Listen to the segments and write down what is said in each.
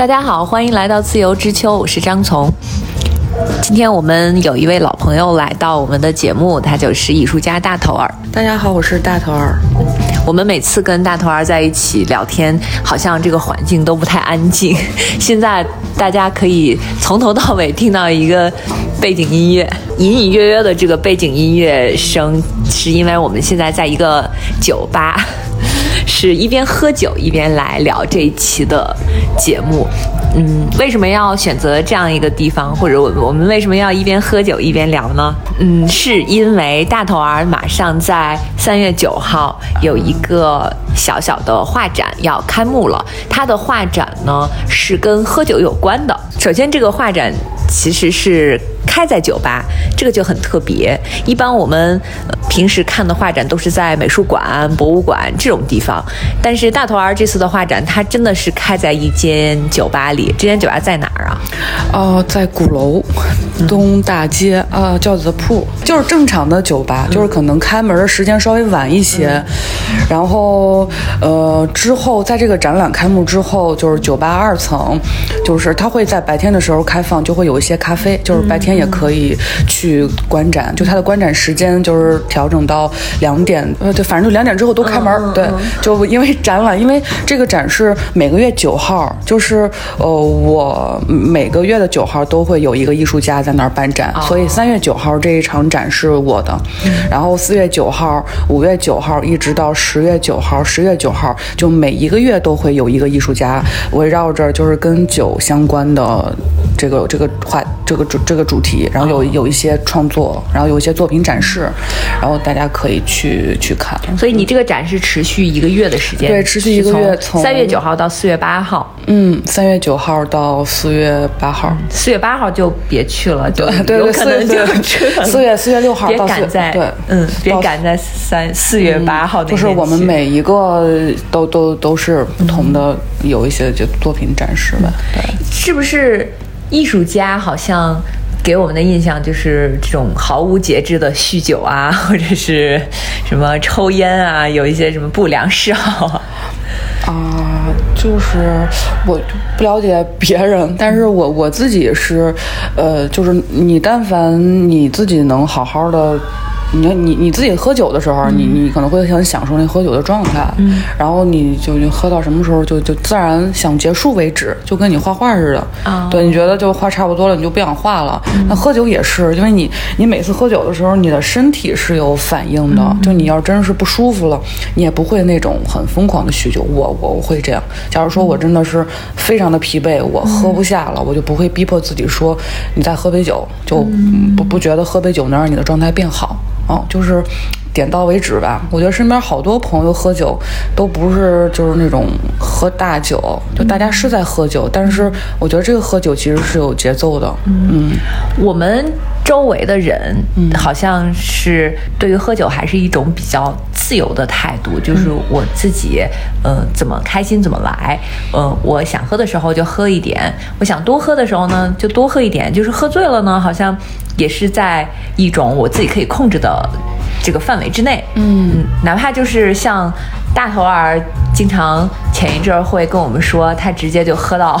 大家好，欢迎来到自由之秋，我是张从。今天我们有一位老朋友来到我们的节目，他就是艺术家大头儿。大家好，我是大头儿。我们每次跟大头儿在一起聊天，好像这个环境都不太安静。现在大家可以从头到尾听到一个背景音乐，隐隐约约的这个背景音乐声，是因为我们现在在一个酒吧。是一边喝酒一边来聊这一期的节目，嗯，为什么要选择这样一个地方，或者我我们为什么要一边喝酒一边聊呢？嗯，是因为大头儿马上在三月九号有一个小小的画展要开幕了，他的画展呢是跟喝酒有关的。首先，这个画展其实是。开在酒吧，这个就很特别。一般我们平时看的画展都是在美术馆、博物馆这种地方，但是大头儿这次的画展，它真的是开在一间酒吧里。这间酒吧在哪儿啊？哦，在鼓楼东大街啊，轿子铺，就是正常的酒吧，就是可能开门的时间稍微晚一些。然后，呃，之后在这个展览开幕之后，就是酒吧二层，就是它会在白天的时候开放，就会有一些咖啡，就是白天。也可以去观展，就它的观展时间就是调整到两点，呃，对，反正就两点之后都开门。对，就因为展览，因为这个展是每个月九号，就是呃，我每个月的九号都会有一个艺术家在那儿办展，所以三月九号这一场展是我的，然后四月九号、五月九号一直到十月九号，十月九号就每一个月都会有一个艺术家围绕着就是跟酒相关的这个这个话这个主这个主题。然后有有一些创作，然后有一些作品展示，然后大家可以去去看。所以你这个展是持续一个月的时间，对，持续一个月，从三月九号到四月八号。嗯，三月九号到四月八号。四月八号就别去了，就 对有可能就四月四月六号别赶在对，嗯，别赶在三四月八号。就是我们每一个都都都是不同的，有一些就作品展示吧。对，是不是艺术家好像？给我们的印象就是这种毫无节制的酗酒啊，或者是什么抽烟啊，有一些什么不良嗜好啊。就是我不了解别人，但是我我自己是，呃，就是你但凡你自己能好好的。你你你自己喝酒的时候，你你可能会很享受那喝酒的状态，然后你就就喝到什么时候就就自然想结束为止，就跟你画画似的。对，你觉得就画差不多了，你就不想画了。那喝酒也是，因为你你每次喝酒的时候，你的身体是有反应的。就你要真是不舒服了，你也不会那种很疯狂的酗酒。我我会这样。假如说我真的是非常的疲惫，我喝不下了，我就不会逼迫自己说你再喝杯酒，就不不觉得喝杯酒能让你的状态变好。哦，就是点到为止吧。我觉得身边好多朋友喝酒，都不是就是那种喝大酒，就大家是在喝酒，但是我觉得这个喝酒其实是有节奏的。嗯，我们周围的人好像是对于喝酒还是一种比较自由的态度，就是我自己，呃，怎么开心怎么来。呃，我想喝的时候就喝一点，我想多喝的时候呢就多喝一点，就是喝醉了呢好像。也是在一种我自己可以控制的这个范围之内，嗯，哪怕就是像大头儿，经常前一阵儿会跟我们说，他直接就喝到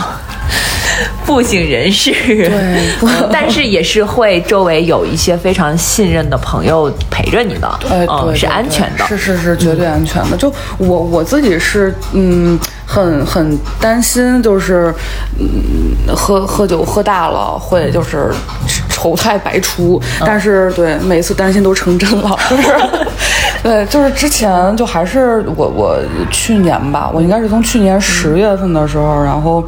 不省人事，对，但是也是会周围有一些非常信任的朋友陪着你的，对，是安全的，是是是绝对安全的。就我我自己是，嗯。很很担心，就是嗯，喝喝酒喝大了会就是丑态百出，但是对每次担心都成真了，就是对，就是之前就还是我我去年吧，我应该是从去年十月份的时候，然后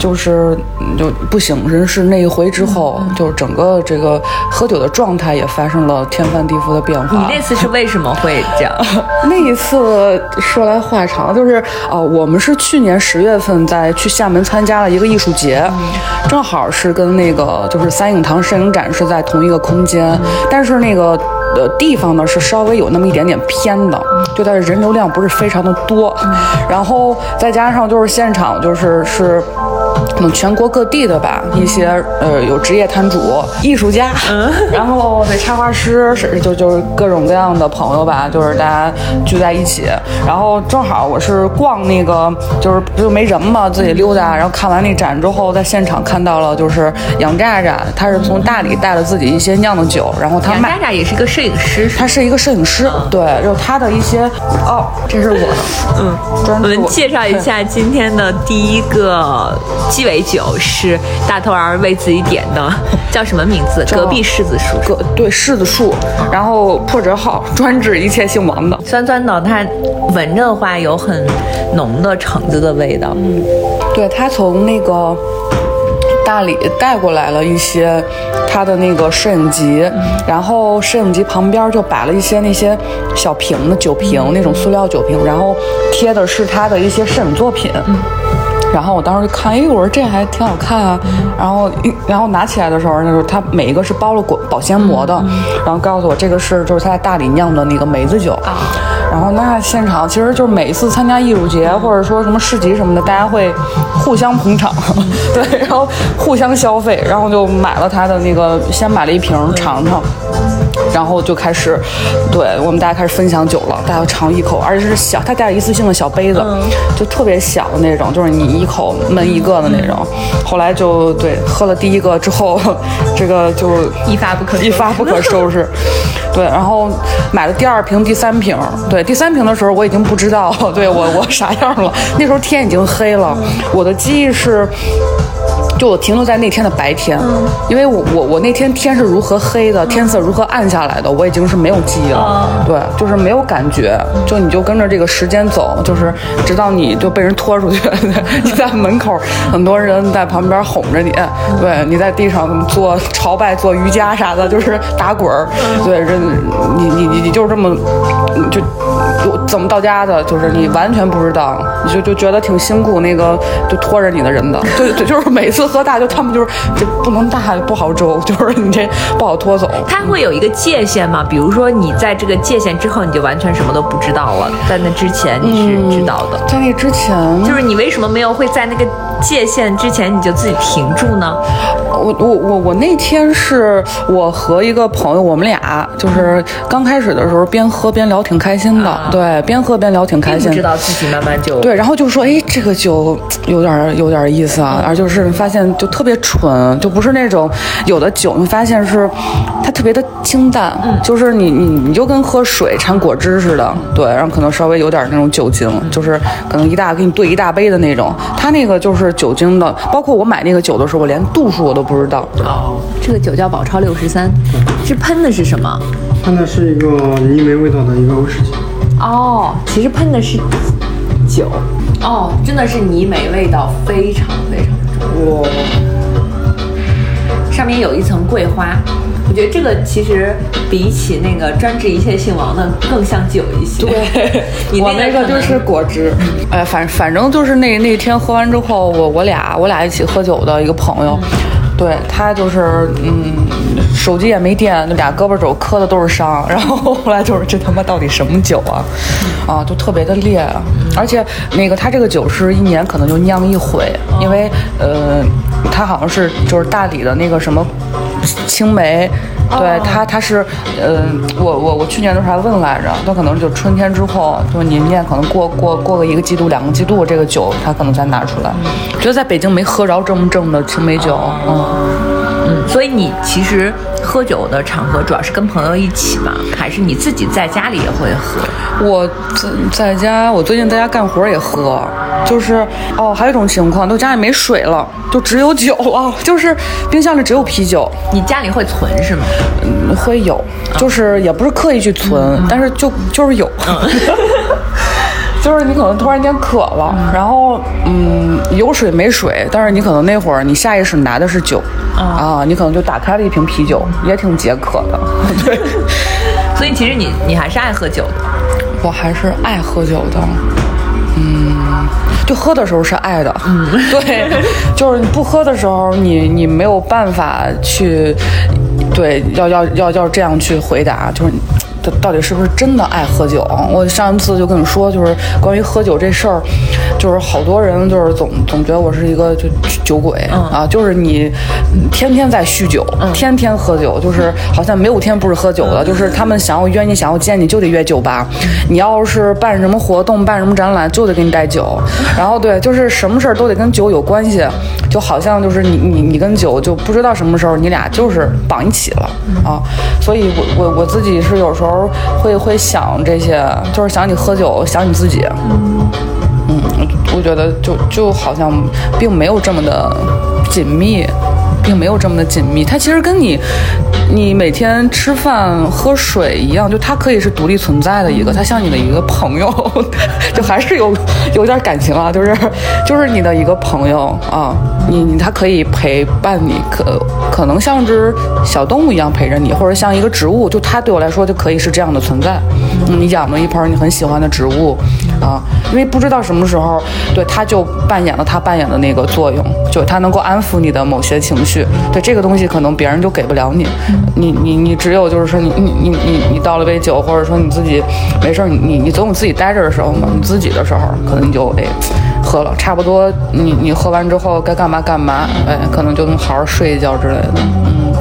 就是就不省人事那一回之后，就是整个这个喝酒的状态也发生了天翻地覆的变化。你那次是为什么会这样？那一次说来话长，就是呃，我们是。去年十月份在去厦门参加了一个艺术节，正好是跟那个就是三影堂摄影展是在同一个空间，但是那个的地方呢是稍微有那么一点点偏的，就它的人流量不是非常的多，然后再加上就是现场就是是。可能全国各地的吧，一些呃有职业摊主、艺术家，然后对插画师，是就就是各种各样的朋友吧，就是大家聚在一起。然后正好我是逛那个，就是不就没人嘛，自己溜达。然后看完那展之后，在现场看到了，就是杨炸炸，他是从大理带了自己一些酿的酒，然后他卖。杨炸炸也是一个摄影师，他是一个摄影师，对，就是他的一些哦，这是我的，嗯，专我们介绍一下今天的第一个鸡尾酒是大头儿为自己点的，叫什么名字？隔壁柿子树。隔对柿子树，然后破折号，专治一切姓王的。酸酸的，它闻着的话有很浓的橙子的味道。嗯对他从那个大理带过来了一些他的那个摄影集，然后摄影集旁边就摆了一些那些小瓶的酒瓶，那种塑料酒瓶，然后贴的是他的一些摄影作品。然后我当时就看，哎，我说这还挺好看啊。然后一，然后拿起来的时候，那时候它每一个是包了果保鲜膜的，然后告诉我这个是就是他在大理酿的那个梅子酒。然后那现场其实就是每一次参加艺术节或者说什么市集什么的，大家会互相捧场，对，然后互相消费，然后就买了他的那个，先买了一瓶尝尝。然后就开始，对我们大家开始分享酒了，大家尝一口，而且是小，他带了一次性的小杯子，就特别小的那种，就是你一口闷一个的那种。后来就对喝了第一个之后，这个就一发不可一发不可收拾。对，然后买了第二瓶、第三瓶。对，第三瓶的时候我已经不知道，对我我啥样了。那时候天已经黑了，我的记忆是。就我停留在那天的白天，因为我我我那天天是如何黑的，天色如何暗下来的，我已经是没有记忆了。对，就是没有感觉，就你就跟着这个时间走，就是直到你就被人拖出去，你在门口，很多人在旁边哄着你，对，你在地上做朝拜、做瑜伽啥的，就是打滚儿，对，人你你你你就是这么就就怎么到家的，就是你完全不知道，你就就觉得挺辛苦，那个就拖着你的人的，对对，就是每次喝大就他们就是这不能大不好周，就是你这不好拖走。它会有一个界限吗？比如说你在这个界限之后，你就完全什么都不知道了，在那之前你是知道的。在那之前，就是你为什么没有会在那个界限之前你就自己停住呢？我我我我那天是我和一个朋友，我们俩就是刚开始的时候边喝边聊，挺开心的。啊对，边喝边聊挺开心知。道自己慢慢就对，然后就说，哎，这个酒有点儿有点儿意思啊，而就是发现就特别纯，就不是那种有的酒，你发现是它特别的清淡，就是你你你就跟喝水掺果汁似的，对，然后可能稍微有点儿那种酒精，就是可能一大给你兑一大杯的那种，它那个就是酒精的，包括我买那个酒的时候，我连度数我都不知道，哦，这个酒叫宝钞六十三，是喷的是什么？喷的是一个泥煤味道的一个威士忌，哦，其实喷的是酒。哦，真的是泥煤味道，非常非常重。哇，上面有一层桂花，我觉得这个其实比起那个专治一切姓王的更像酒一些。对，你我那个就是果汁，哎，反反正就是那那天喝完之后，我我俩我俩一起喝酒的一个朋友，对他就是嗯，手机也没电，那俩胳膊肘磕的都是伤，然后后来就是这他妈到底什么酒啊？啊，就特别的烈，啊。而且那个他这个酒是一年可能就酿一回，因为呃，他好像是就是大理的那个什么青梅。对他，他是，嗯、我我我去年的时候还问来着，他可能就春天之后，就是明年可能过过过个一个季度、两个季度，这个酒他可能才拿出来。觉得在北京没喝着这么正的青梅酒，嗯，嗯，所以你其实喝酒的场合主要是跟朋友一起吗？还是你自己在家里也会喝？我在在家，我最近在家干活也喝，就是哦，还有一种情况，就家里没水了，就只有酒了，就是冰箱里只有啤酒，你家里会存是吗？嗯会有，就是也不是刻意去存，但是就就是有。就是你可能突然间渴了，然后嗯有水没水，但是你可能那会儿你下意识拿的是酒，啊，你可能就打开了一瓶啤酒，也挺解渴的。对，所以其实你你还是爱喝酒的。我还是爱喝酒的，嗯，就喝的时候是爱的，嗯，对，就是你不喝的时候，你你没有办法去，对，要要要要这样去回答，就是。到到底是不是真的爱喝酒。我上一次就跟你说，就是关于喝酒这事儿，就是好多人就是总总觉得我是一个就酒鬼、啊，就是你天天在酗酒，天天喝酒，就是好像没有天不是喝酒的，就是他们想要约你，想要见你就得约酒吧，你要是办什么活动、办什么展览，就得给你带酒，然后对，就是什么事儿都得跟酒有关系，就好像就是你你你跟酒就不知道什么时候你俩就是绑一起了啊，所以我我我自己是有时候会会想这些，就是想你喝酒，想你自己，嗯，我觉得就就好像并没有这么的紧密，并没有这么的紧密。它其实跟你你每天吃饭喝水一样，就它可以是独立存在的一个，它像你的一个朋友，就还是有有点感情啊，就是就是你的一个朋友啊，你你它可以陪伴你，可可能像只小动物一样陪着你，或者像一个植物，就它对我来说就可以是这样的存在。嗯，你养了一盆你很喜欢的植物啊，因为不知道什么时候，对他就扮演了他扮演的那个作用，就他能够安抚你的某些情绪。对这个东西，可能别人就给不了你，你你你只有就是说你你你你你倒了杯酒，或者说你自己没事儿，你你你总有自己待着的时候嘛，你自己的时候，可能你就哎喝了，差不多你你喝完之后该干嘛干嘛，哎，可能就能好好睡一觉之类的。嗯，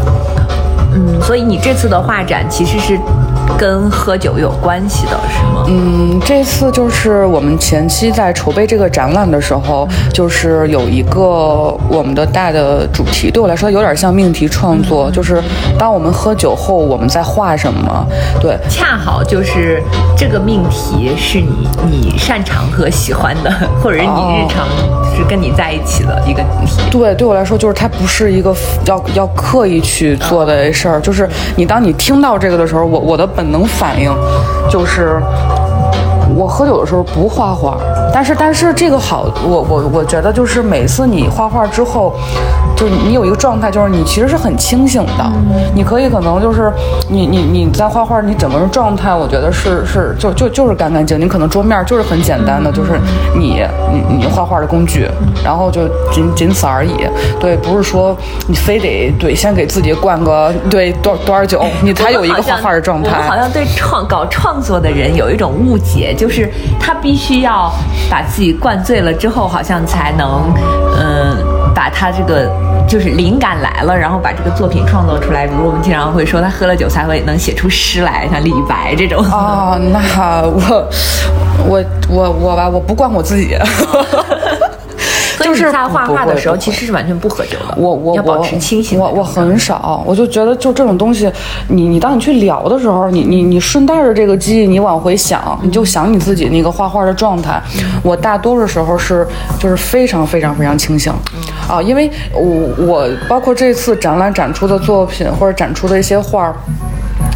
嗯，所以你这次的画展其实是跟喝酒有关系的，是吗？嗯，这次就是我们前期在筹备这个展览的时候，就是有一个我们的大的主题，对我来说有点像命题创作，就是当我们喝酒后，我们在画什么？对，恰好就是这个命题是你你擅长和喜欢的，或者是你日常是跟你在一起的一个题。对，对我来说，就是它不是一个要要刻意去做的事儿，就是你当你听到这个的时候，我我的本能反应就是。我喝酒的时候不画画，但是但是这个好，我我我觉得就是每次你画画之后，就是你有一个状态，就是你其实是很清醒的，你可以可能就是你你你在画画，你整个人状态，我觉得是是就就就是干干净，你可能桌面就是很简单的，就是你你你画画的工具，然后就仅仅此而已，对，不是说你非得对先给自己灌个对多多少酒，你才有一个画画的状态。我们好像对创搞创作的人有一种误解，就是他必须要把自己灌醉了之后，好像才能，嗯，把他这个就是灵感来了，然后把这个作品创作出来。比如我们经常会说，他喝了酒才会能写出诗来，像李白这种。哦，那我我我我吧，我不灌我自己。所以你在画画的时候，其实是完全不喝酒的。我我要保持清醒。我我很少，我就觉得就这种东西，你你当你去聊的时候，你你你顺带着这个记忆，你往回想，你就想你自己那个画画的状态。我大多数时候是就是非常非常非常清醒，啊，因为我我包括这次展览展出的作品或者展出的一些画儿，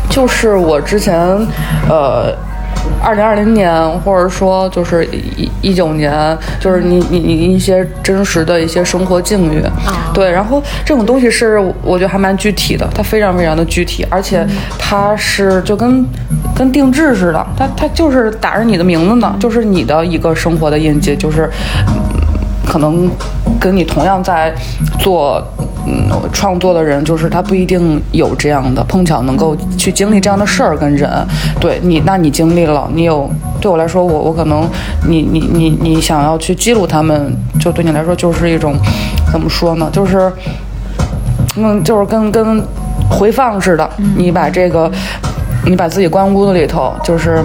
就是我之前呃。二零二零年，或者说就是一一九年，就是你你你一些真实的一些生活境遇，对，然后这种东西是我觉得还蛮具体的，它非常非常的具体，而且它是就跟跟定制似的，它它就是打着你的名字呢，就是你的一个生活的印记，就是可能跟你同样在做。嗯，创作的人就是他不一定有这样的碰巧能够去经历这样的事儿跟人，对你，那你经历了，你有对我来说，我我可能你你你你想要去记录他们，就对你来说就是一种怎么说呢？就是嗯，就是跟跟回放似的，你把这个你把自己关屋子里头，就是。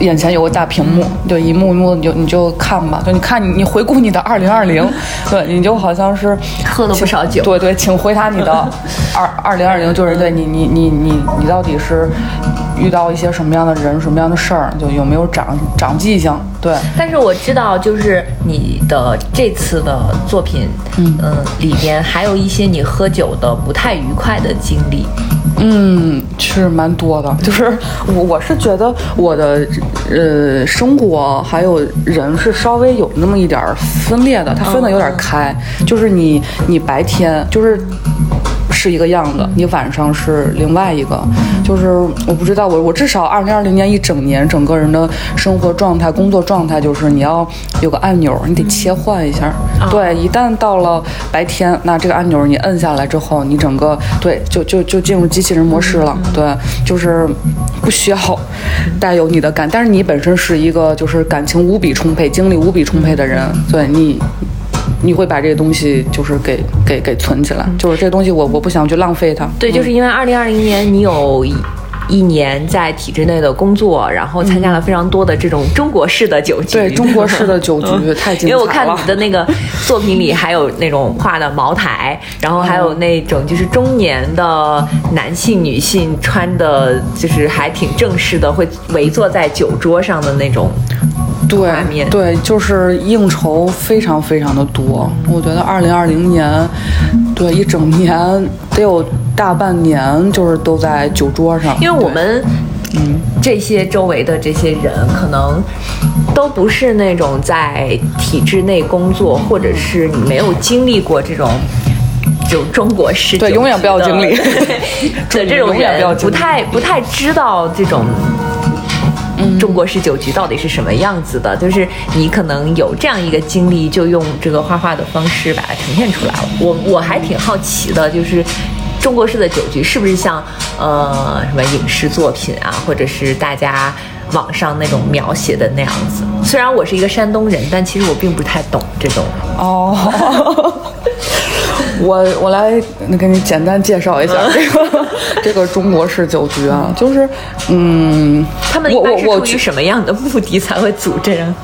眼前有个大屏幕，就一幕一幕，你就你就看吧，就你看你你回顾你的二零二零，对，你就好像是喝了不少酒，对对，请回答你的 二二零二零，就是对你你你你你到底是遇到一些什么样的人，什么样的事儿，就有没有长长记性，对。但是我知道，就是你的这次的作品，嗯嗯，里边还有一些你喝酒的不太愉快的经历。嗯，是蛮多的，就是我我是觉得我的呃生活还有人是稍微有那么一点儿分裂的，它分的有点开，就是你你白天就是。是一个样子，你晚上是另外一个。就是我不知道，我我至少二零二零年一整年，整个人的生活状态、工作状态，就是你要有个按钮，你得切换一下。对，一旦到了白天，那这个按钮你摁下来之后，你整个对就就就进入机器人模式了。对，就是不需要带有你的感，但是你本身是一个就是感情无比充沛、精力无比充沛的人，对你。你会把这个东西就是给给给存起来，就是这东西我我不想去浪费它。对，就是因为二零二零年你有一一年在体制内的工作，然后参加了非常多的这种中国式的酒局。对，中国式的酒局太精彩了。因为我看你的那个作品里还有那种画的茅台，然后还有那种就是中年的男性、女性穿的，就是还挺正式的，会围坐在酒桌上的那种。对对，就是应酬非常非常的多。我觉得二零二零年，对一整年得有大半年就是都在酒桌上。因为我们，嗯，这些周围的这些人可能都不是那种在体制内工作，或者是你没有经历过这种就中国式对永远不要经历 的 这种人，不太不太知道这种。中国式酒局到底是什么样子的？就是你可能有这样一个经历，就用这个画画的方式把它呈现出来了。我我还挺好奇的，就是中国式的酒局是不是像呃什么影视作品啊，或者是大家网上那种描写的那样子？虽然我是一个山东人，但其实我并不太懂这种哦。我我来给你简单介绍一下这个这个中国式酒局啊，就是嗯，他们一般是出于什么样的目的才会组这样？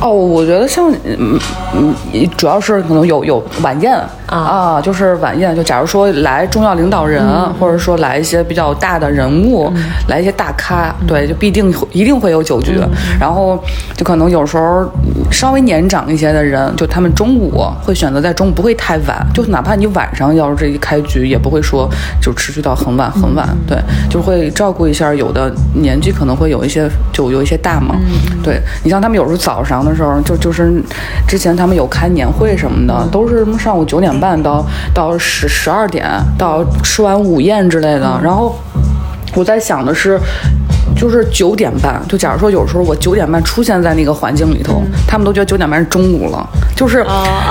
哦，我觉得像嗯嗯，主要是可能有有晚宴啊，就是晚宴，就假如说来重要领导人，或者说来一些比较大的人物，来一些大咖，对，就必定一定会有酒局。然后就可能有时候稍微年长一些的人，就他们中午会选择在中午不会太晚，就哪怕你晚上要是这一开局，也不会说就持续到很晚很晚，对，就会照顾一下有的年纪可能会有一些就有一些大嘛，对你像他们有时候早上的。时候就就是之前他们有开年会什么的，都是什么上午九点半到到十十二点到吃完午宴之类的。然后我在想的是。就是九点半，就假如说有时候我九点半出现在那个环境里头，他们都觉得九点半是中午了，就是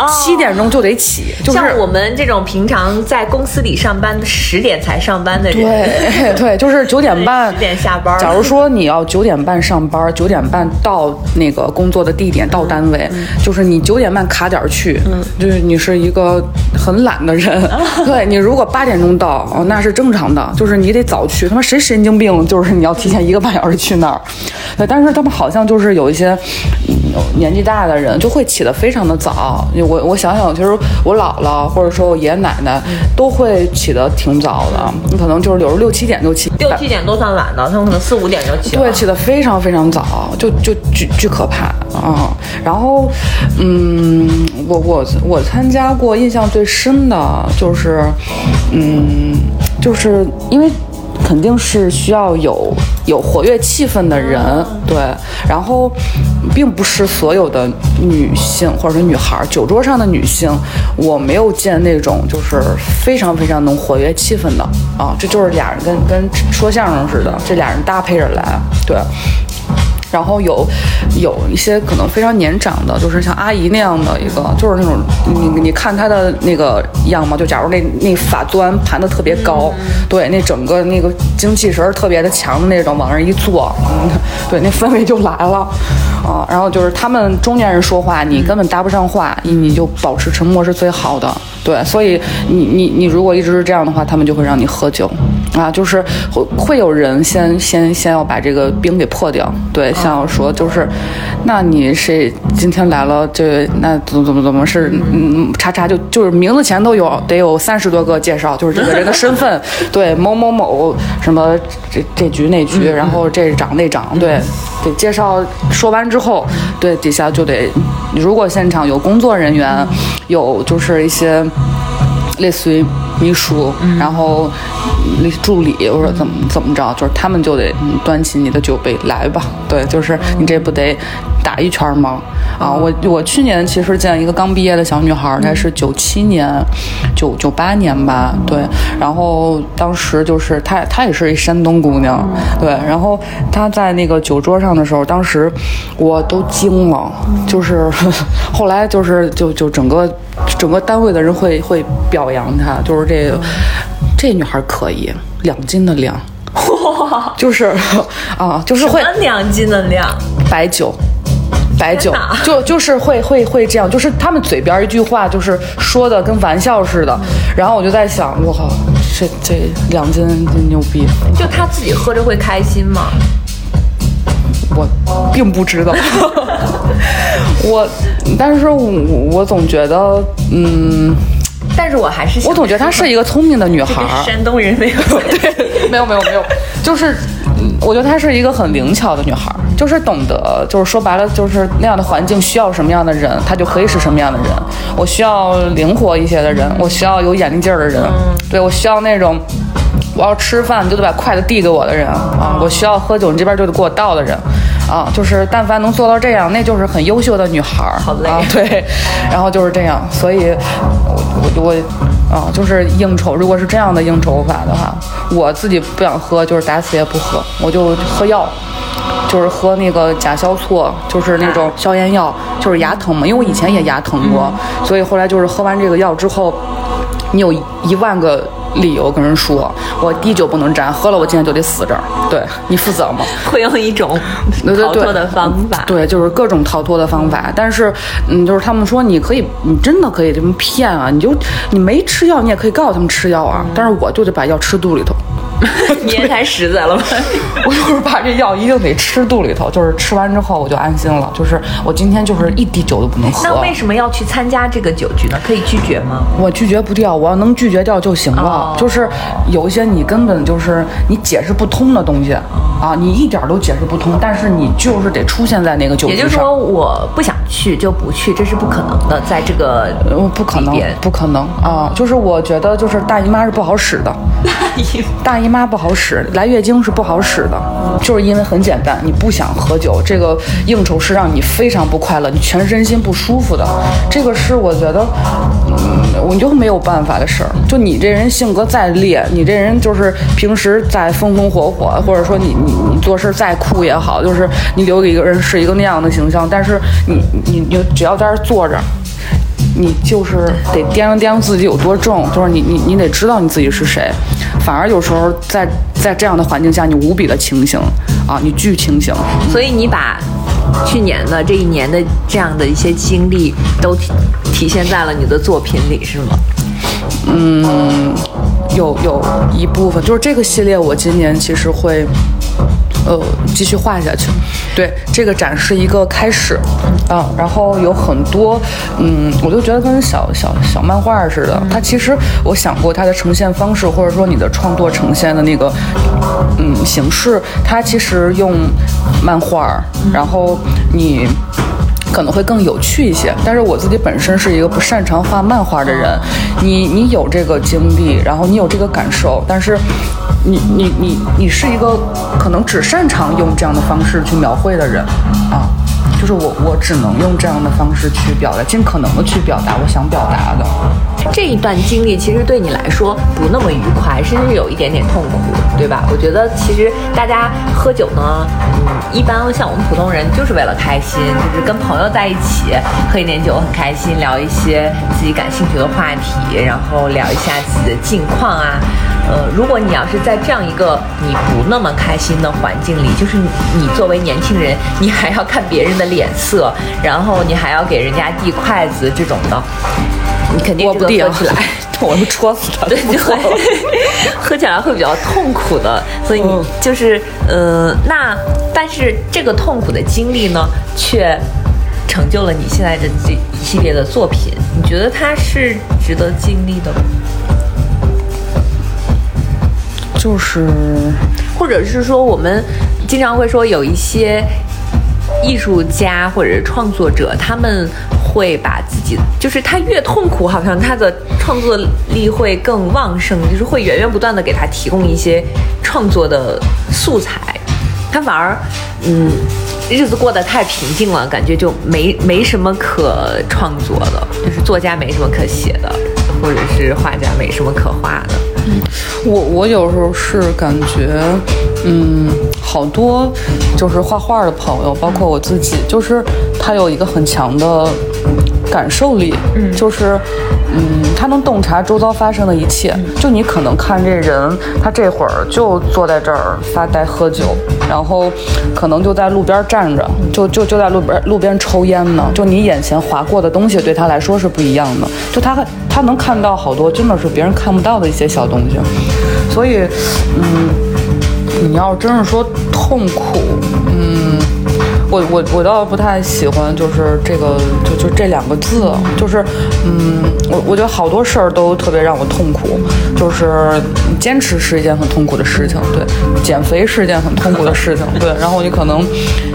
七点钟就得起。就像我们这种平常在公司里上班，十点才上班的人，对 对，就是九点半十点下班。假如说你要九点半上班，九点半到那个工作的地点到单位，就是你九点半卡点去，就是你是一个很懒的人。对你如果八点钟到，哦，那是正常的，就是你得早去。他妈谁神经病？就是你要提前。一个半小时去那儿，对，但是他们好像就是有一些年纪大的人就会起得非常的早。我我想想，其实我姥姥或者说我爷爷奶奶都会起得挺早的，你可能就是有时候六七点就起，六七点都算晚的，他们可能四五点就起。对，起得非常非常早，就就巨巨可怕啊。然后，嗯，我我我参加过，印象最深的就是，嗯，就是因为。肯定是需要有有活跃气氛的人，对。然后，并不是所有的女性或者说女孩，酒桌上的女性，我没有见那种就是非常非常能活跃气氛的啊。这就是俩人跟跟说相声似的，这俩人搭配着来，对。然后有有一些可能非常年长的，就是像阿姨那样的一个，就是那种你你看她的那个样貌，就假如那那发端盘的特别高，对，那整个那个精气神特别的强的那种，往那一坐，嗯，对，那氛围就来了啊。然后就是他们中年人说话，你根本搭不上话，你你就保持沉默是最好的。对，所以你你你如果一直是这样的话，他们就会让你喝酒，啊，就是会会有人先先先要把这个冰给破掉。对，像我说就是，那你谁今天来了，这那怎么怎么怎么是嗯。叉叉就就是名字前都有得有三十多个介绍，就是这个人的身份，对某某某什么这这局那局，然后这长那长，对，得介绍说完之后，对底下就得，如果现场有工作人员，有就是一些。类似于秘书，然后助理或者怎么怎么着，就是他们就得嗯端起你的酒杯来吧。对，就是你这不得打一圈吗？啊，我我去年其实见一个刚毕业的小女孩，她是九七年，九九八年吧，对，然后当时就是她她也是一山东姑娘，对，然后她在那个酒桌上的时候，当时我都惊了，就是 后来就是就就整个整个单位的人会会表扬她，就是这个这女孩可以，两斤的量，哇，就是啊，就是会两斤的量？白酒。白酒就就是会会会这样，就是他们嘴边一句话，就是说的跟玩笑似的。然后我就在想，我靠，这这两斤真牛逼，就他自己喝着会开心吗？我并不知道。我，但是我我总觉得，嗯，但是我还是我总觉得她是一个聪明的女孩儿。山东人没有。对，没有没有没有，就是，嗯我觉得她是一个很灵巧的女孩儿，就是懂得，就是说白了，就是那样的环境需要什么样的人，她就可以是什么样的人。我需要灵活一些的人，我需要有眼力劲儿的人，对我需要那种。我要吃饭，你就得把筷子递给我的人啊！我需要喝酒，你这边就得给我倒的人，啊，就是但凡能做到这样，那就是很优秀的女孩儿。好累啊，对，然后就是这样，所以我我我啊，就是应酬，如果是这样的应酬法的话，我自己不想喝，就是打死也不喝，我就喝药。就是喝那个甲硝唑，就是那种消炎药，就是牙疼嘛。因为我以前也牙疼过，所以后来就是喝完这个药之后，你有一万个理由跟人说，我滴酒不能沾，喝了我今天就得死这儿。对你负责吗？会用一种逃脱的方法。对，就是各种逃脱的方法。但是，嗯，就是他们说你可以，你真的可以这么骗啊！你就你没吃药，你也可以告诉他们吃药啊。但是我就得把药吃肚里头，你也太实在了吧？我就是把这药一定得吃肚里头，就是吃完之后我就安心了。就是我今天就是一滴酒都不能喝。那为什么要去参加这个酒局呢？可以拒绝吗？我拒绝不掉，我要能拒绝掉就行了。哦就是有一些你根本就是你解释不通的东西啊，你一点都解释不通，但是你就是得出现在那个酒局上。也就是说，我不想去就不去，这是不可能的。在这个呃，不可能不可能啊！就是我觉得，就是大姨妈是不好使的，大姨妈不好使，来月经是不好使的，就是因为很简单，你不想喝酒，这个应酬是让你非常不快乐，你全身心不舒服的，这个是我觉得，嗯，我就没有办法的事儿。就你这人性格再烈，你这人就是平时再风风火火，或者说你你你做事再酷也好，就是你留给一个人是一个那样的形象，但是你你你只要在这坐着。你就是得掂量掂量自己有多重，就是你你你得知道你自己是谁。反而有时候在在这样的环境下，你无比的清醒啊，你巨清醒。所以你把去年的这一年的这样的一些经历都体体现在了你的作品里，是吗？嗯有有一部分就是这个系列，我今年其实会。呃，继续画下去，对这个展示一个开始，啊，然后有很多，嗯，我就觉得跟小小小漫画似的。它其实我想过它的呈现方式，或者说你的创作呈现的那个，嗯，形式，它其实用漫画，然后你。可能会更有趣一些，但是我自己本身是一个不擅长画漫画的人，你你有这个经历，然后你有这个感受，但是你你你你是一个可能只擅长用这样的方式去描绘的人啊，就是我我只能用这样的方式去表达，尽可能的去表达我想表达的。这一段经历其实对你来说不那么愉快，甚至有一点点痛苦，对吧？我觉得其实大家喝酒呢，嗯，一般像我们普通人就是为了开心，就是跟朋友在一起喝一点酒很开心，聊一些自己感兴趣的话题，然后聊一下自己的近况啊。呃，如果你要是在这样一个你不那么开心的环境里，就是你你作为年轻人，你还要看别人的脸色，然后你还要给人家递筷子这种的，你肯定不递啊喝起来。，我就戳死他。对，就会 喝起来会比较痛苦的，所以就是呃，那但是这个痛苦的经历呢，却成就了你现在的这一系列的作品。你觉得它是值得经历的吗？就是或者是说，我们经常会说有一些艺术家或者是创作者，他们会把自己，就是他越痛苦，好像他的创作力会更旺盛，就是会源源不断的给他提供一些创作的素材。他反而，嗯，日子过得太平静了，感觉就没没什么可创作的，就是作家没什么可写的，或者是画家没什么可画的。我我有时候是感觉，嗯，好多就是画画的朋友，包括我自己，就是他有一个很强的感受力，嗯，就是，嗯，他能洞察周遭发生的一切。就你可能看这人，他这会儿就坐在这儿发呆喝酒，然后可能就在路边站着，就就就在路边路边抽烟呢。就你眼前划过的东西，对他来说是不一样的。就他他能看到好多真的是别人看不到的一些小东西，所以，嗯，你要真是说痛苦，嗯，我我我倒不太喜欢，就是这个就就这两个字，就是，嗯，我我觉得好多事儿都特别让我痛苦，就是坚持是一件很痛苦的事情，对，减肥是一件很痛苦的事情，对，然后你可能，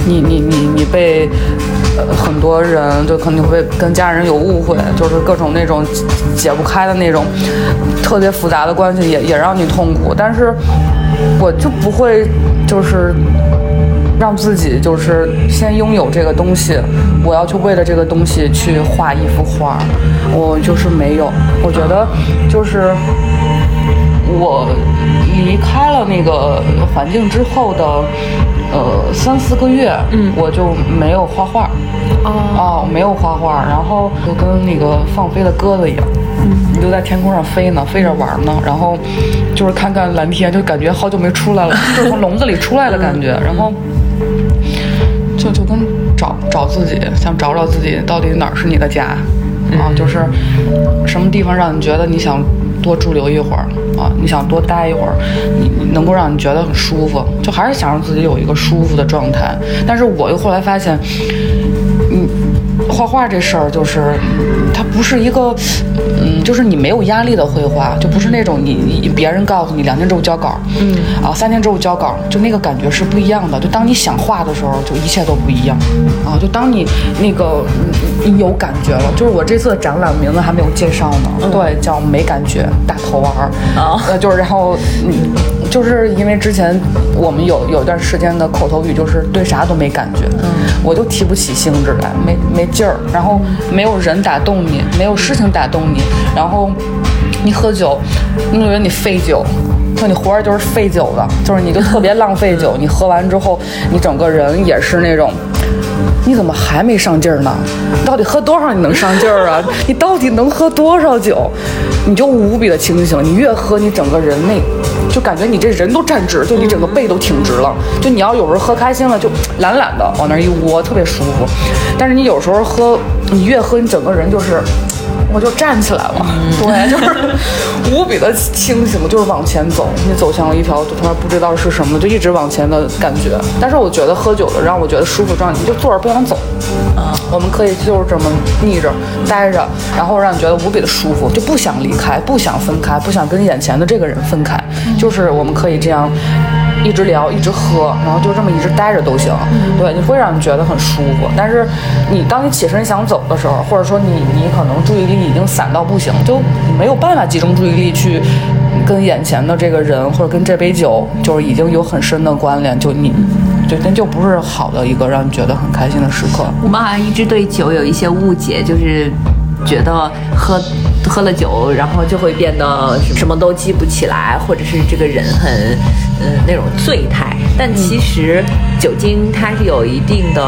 你你你你被。呃，很多人就可能会跟家人有误会，就是各种那种解不开的那种特别复杂的关系，也也让你痛苦。但是我就不会，就是让自己就是先拥有这个东西，我要去为了这个东西去画一幅画，我就是没有。我觉得就是我离开了那个环境之后的。呃，三四个月，嗯，我就没有画画，哦，哦，没有画画，然后就跟那个放飞的鸽子一样，嗯，你就在天空上飞呢，飞着玩呢，然后就是看看蓝天，就感觉好久没出来了，就是从笼子里出来的感觉，然后就就跟找找自己，想找找自己到底哪儿是你的家，啊，就是什么地方让你觉得你想。多驻留一会儿啊！你想多待一会儿，你你能够让你觉得很舒服，就还是想让自己有一个舒服的状态。但是我又后来发现，嗯，画画这事儿就是，它不是一个，嗯，就是你没有压力的绘画，就不是那种你你别人告诉你两天之后交稿，嗯，啊，三天之后交稿，就那个感觉是不一样的。就当你想画的时候，就一切都不一样，啊，就当你那个。你有感觉了，就是我这次的展览名字还没有介绍呢，对，叫没感觉大头娃儿，呃，就是然后，嗯，就是因为之前我们有有一段时间的口头语就是对啥都没感觉，嗯，我就提不起兴致来，没没劲儿，然后没有人打动你，没有事情打动你，然后你喝酒，你以为你废酒，说你活着就是废酒的，就是你就特别浪费酒，你喝完之后，你整个人也是那种。你怎么还没上劲儿呢？到底喝多少你能上劲儿啊？你到底能喝多少酒？你就无比的清醒。你越喝，你整个人那，就感觉你这人都站直，就你整个背都挺直了。就你要有时候喝开心了，就懒懒的往那一窝，特别舒服。但是你有时候喝，你越喝，你整个人就是。我就站起来了，对，就是无比的清醒，就是往前走，你走向了一条他妈不知道是什么，就一直往前的感觉。但是我觉得喝酒的让我觉得舒服状态，你就坐着不想走，啊，我们可以就是这么逆着待着，然后让你觉得无比的舒服，就不想离开，不想分开，不想跟眼前的这个人分开，就是我们可以这样。一直聊，一直喝，然后就这么一直待着都行。对，你会让你觉得很舒服。但是你当你起身想走的时候，或者说你你可能注意力已经散到不行，就没有办法集中注意力去跟眼前的这个人或者跟这杯酒，就是已经有很深的关联。就你，就那就不是好的一个让你觉得很开心的时刻。我们好像一直对酒有一些误解，就是觉得喝。喝了酒，然后就会变得什么都记不起来，或者是这个人很，嗯，那种醉态。但其实酒精它是有一定的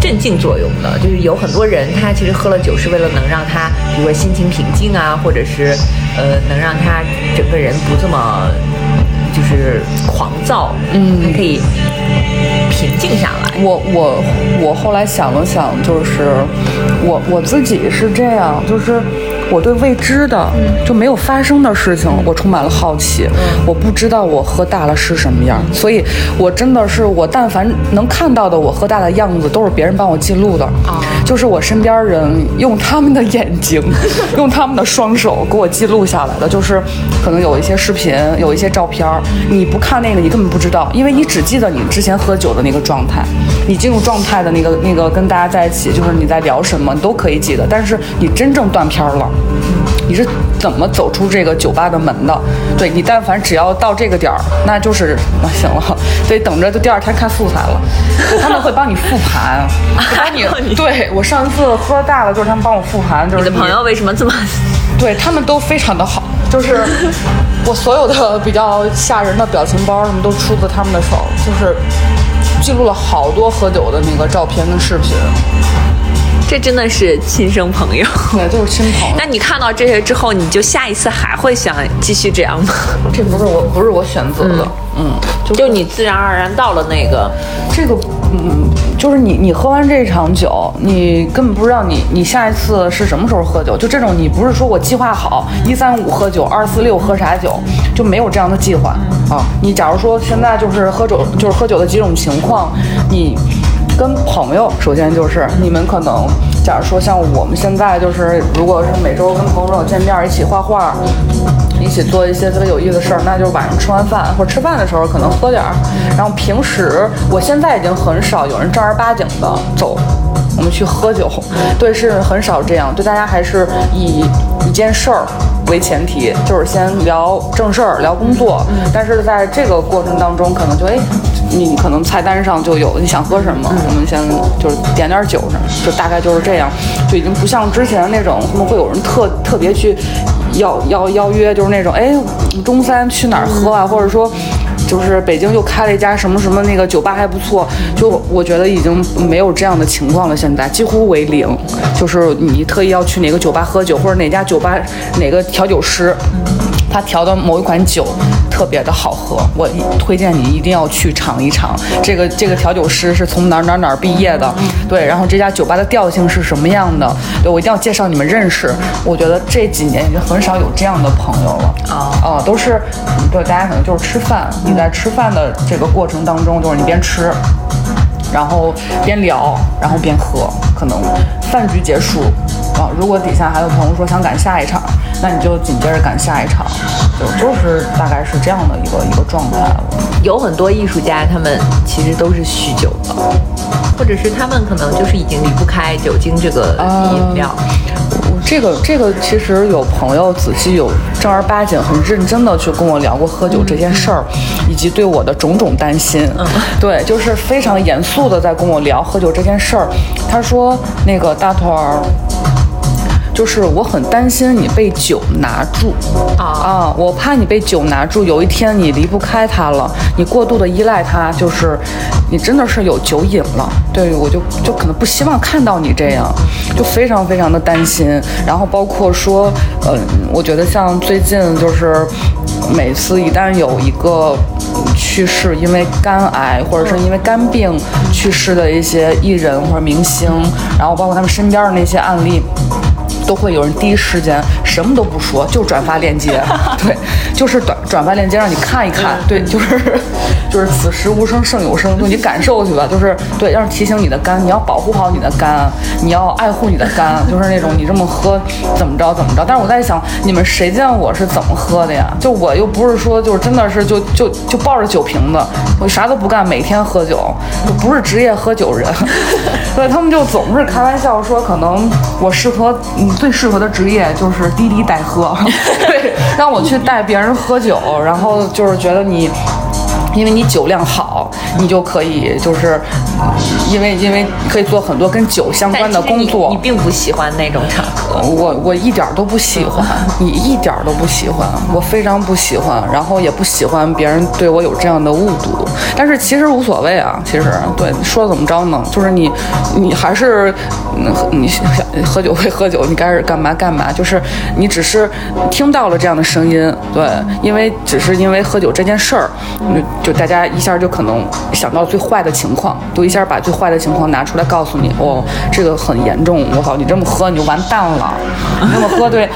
镇静作用的，就是有很多人他其实喝了酒是为了能让他，比如说心情平静啊，或者是，呃，能让他整个人不这么就是狂躁，嗯，可以平静下来。我我我后来想了想，就是我我自己是这样，就是。我对未知的就没有发生的事情，我充满了好奇。我不知道我喝大了是什么样，所以我真的是我但凡能看到的我喝大的样子，都是别人帮我记录的。就是我身边人用他们的眼睛，用他们的双手给我记录下来的。就是可能有一些视频，有一些照片儿，你不看那个，你根本不知道，因为你只记得你之前喝酒的那个状态，你进入状态的那个那个跟大家在一起，就是你在聊什么，你都可以记得。但是你真正断片儿了，你是怎么走出这个酒吧的门的？对你，但凡只要到这个点儿，那就是那行了，得等着就第二天看素材了。他们会帮你复盘，帮你。对我上一次喝大了，就是他们帮我复盘，就是你的朋友为什么这么？对他们都非常的好，就是我所有的比较吓人的表情包，什么都出自他们的手，就是记录了好多喝酒的那个照片跟视频。这真的是亲生朋友，对，就是亲朋友。那你看到这些之后，你就下一次还会想继续这样吗？这不是我，不是我选择的，嗯，就你自然而然到了那个，这个，嗯，就是你你喝完这场酒，你根本不知道你你下一次是什么时候喝酒。就这种，你不是说我计划好一三五喝酒，二四六喝啥酒，就没有这样的计划啊。你假如说现在就是喝酒，就是喝酒的几种情况，你。跟朋友，首先就是你们可能，假如说像我们现在就是，如果是每周跟朋友见面一起画画，一起做一些特别有意思的事儿，那就是晚上吃完饭或者吃饭的时候可能喝点儿。然后平时，我现在已经很少有人正儿八经的走，我们去喝酒，对，是很少这样。对大家还是以一件事儿为前提，就是先聊正事儿，聊工作。但是在这个过程当中，可能就哎。你可能菜单上就有你想喝什么，我们先就是点点酒什么，就大概就是这样，就已经不像之前那种他们会有人特特别去邀邀邀约，就是那种哎中三去哪儿喝啊，或者说就是北京又开了一家什么什么那个酒吧还不错，就我觉得已经没有这样的情况了，现在几乎为零，就是你特意要去哪个酒吧喝酒，或者哪家酒吧哪个调酒师。他调的某一款酒特别的好喝，我推荐你一定要去尝一尝。这个这个调酒师是从哪儿哪儿哪儿毕业的？对，然后这家酒吧的调性是什么样的？对我一定要介绍你们认识。我觉得这几年已经很少有这样的朋友了啊啊，都是对大家可能就是吃饭，你在吃饭的这个过程当中，就是你边吃，然后边聊，然后边喝，可能饭局结束啊，如果底下还有朋友说想赶下一场。那你就紧接着赶下一场，就就是大概是这样的一个一个状态。有很多艺术家，他们其实都是酗酒的，或者是他们可能就是已经离不开酒精这个饮料。这个这个其实有朋友仔细有正儿八经、很认真的去跟我聊过喝酒这件事儿，以及对我的种种担心。对，就是非常严肃的在跟我聊喝酒这件事儿。他说：“那个大头儿。”就是我很担心你被酒拿住啊啊！我怕你被酒拿住，有一天你离不开它了，你过度的依赖它，就是你真的是有酒瘾了。对我就就可能不希望看到你这样，就非常非常的担心。然后包括说，嗯，我觉得像最近就是每次一旦有一个去世，因为肝癌或者是因为肝病去世的一些艺人或者明星，然后包括他们身边的那些案例。都会有人第一时间什么都不说，就转发链接，对，就是转转发链接让你看一看，对，就是就是此时无声胜有声，就你感受去吧，就是对，要是提醒你的肝，你要保护好你的肝，你要爱护你的肝，就是那种你这么喝怎么着怎么着。但是我在想，你们谁见我是怎么喝的呀？就我又不是说就是真的是就就就抱着酒瓶子，我啥都不干，每天喝酒，就不是职业喝酒人。对他们就总是开玩笑说，可能我适合。最适合的职业就是滴滴代喝，对，让我去带别人喝酒，然后就是觉得你。因为你酒量好，你就可以就是，因为因为可以做很多跟酒相关的工作。你并不喜欢那种场合。我我一点都不喜欢，你一点都不喜欢，我非常不喜欢，然后也不喜欢别人对我有这样的误读。但是其实无所谓啊，其实对说怎么着呢？就是你你还是你喝酒会喝酒，你该是干嘛干嘛。就是你只是听到了这样的声音，对，因为只是因为喝酒这件事儿，就大家一下就可能想到最坏的情况，都一下把最坏的情况拿出来告诉你，哦，这个很严重，我靠，你这么喝你就完蛋了，你这么喝对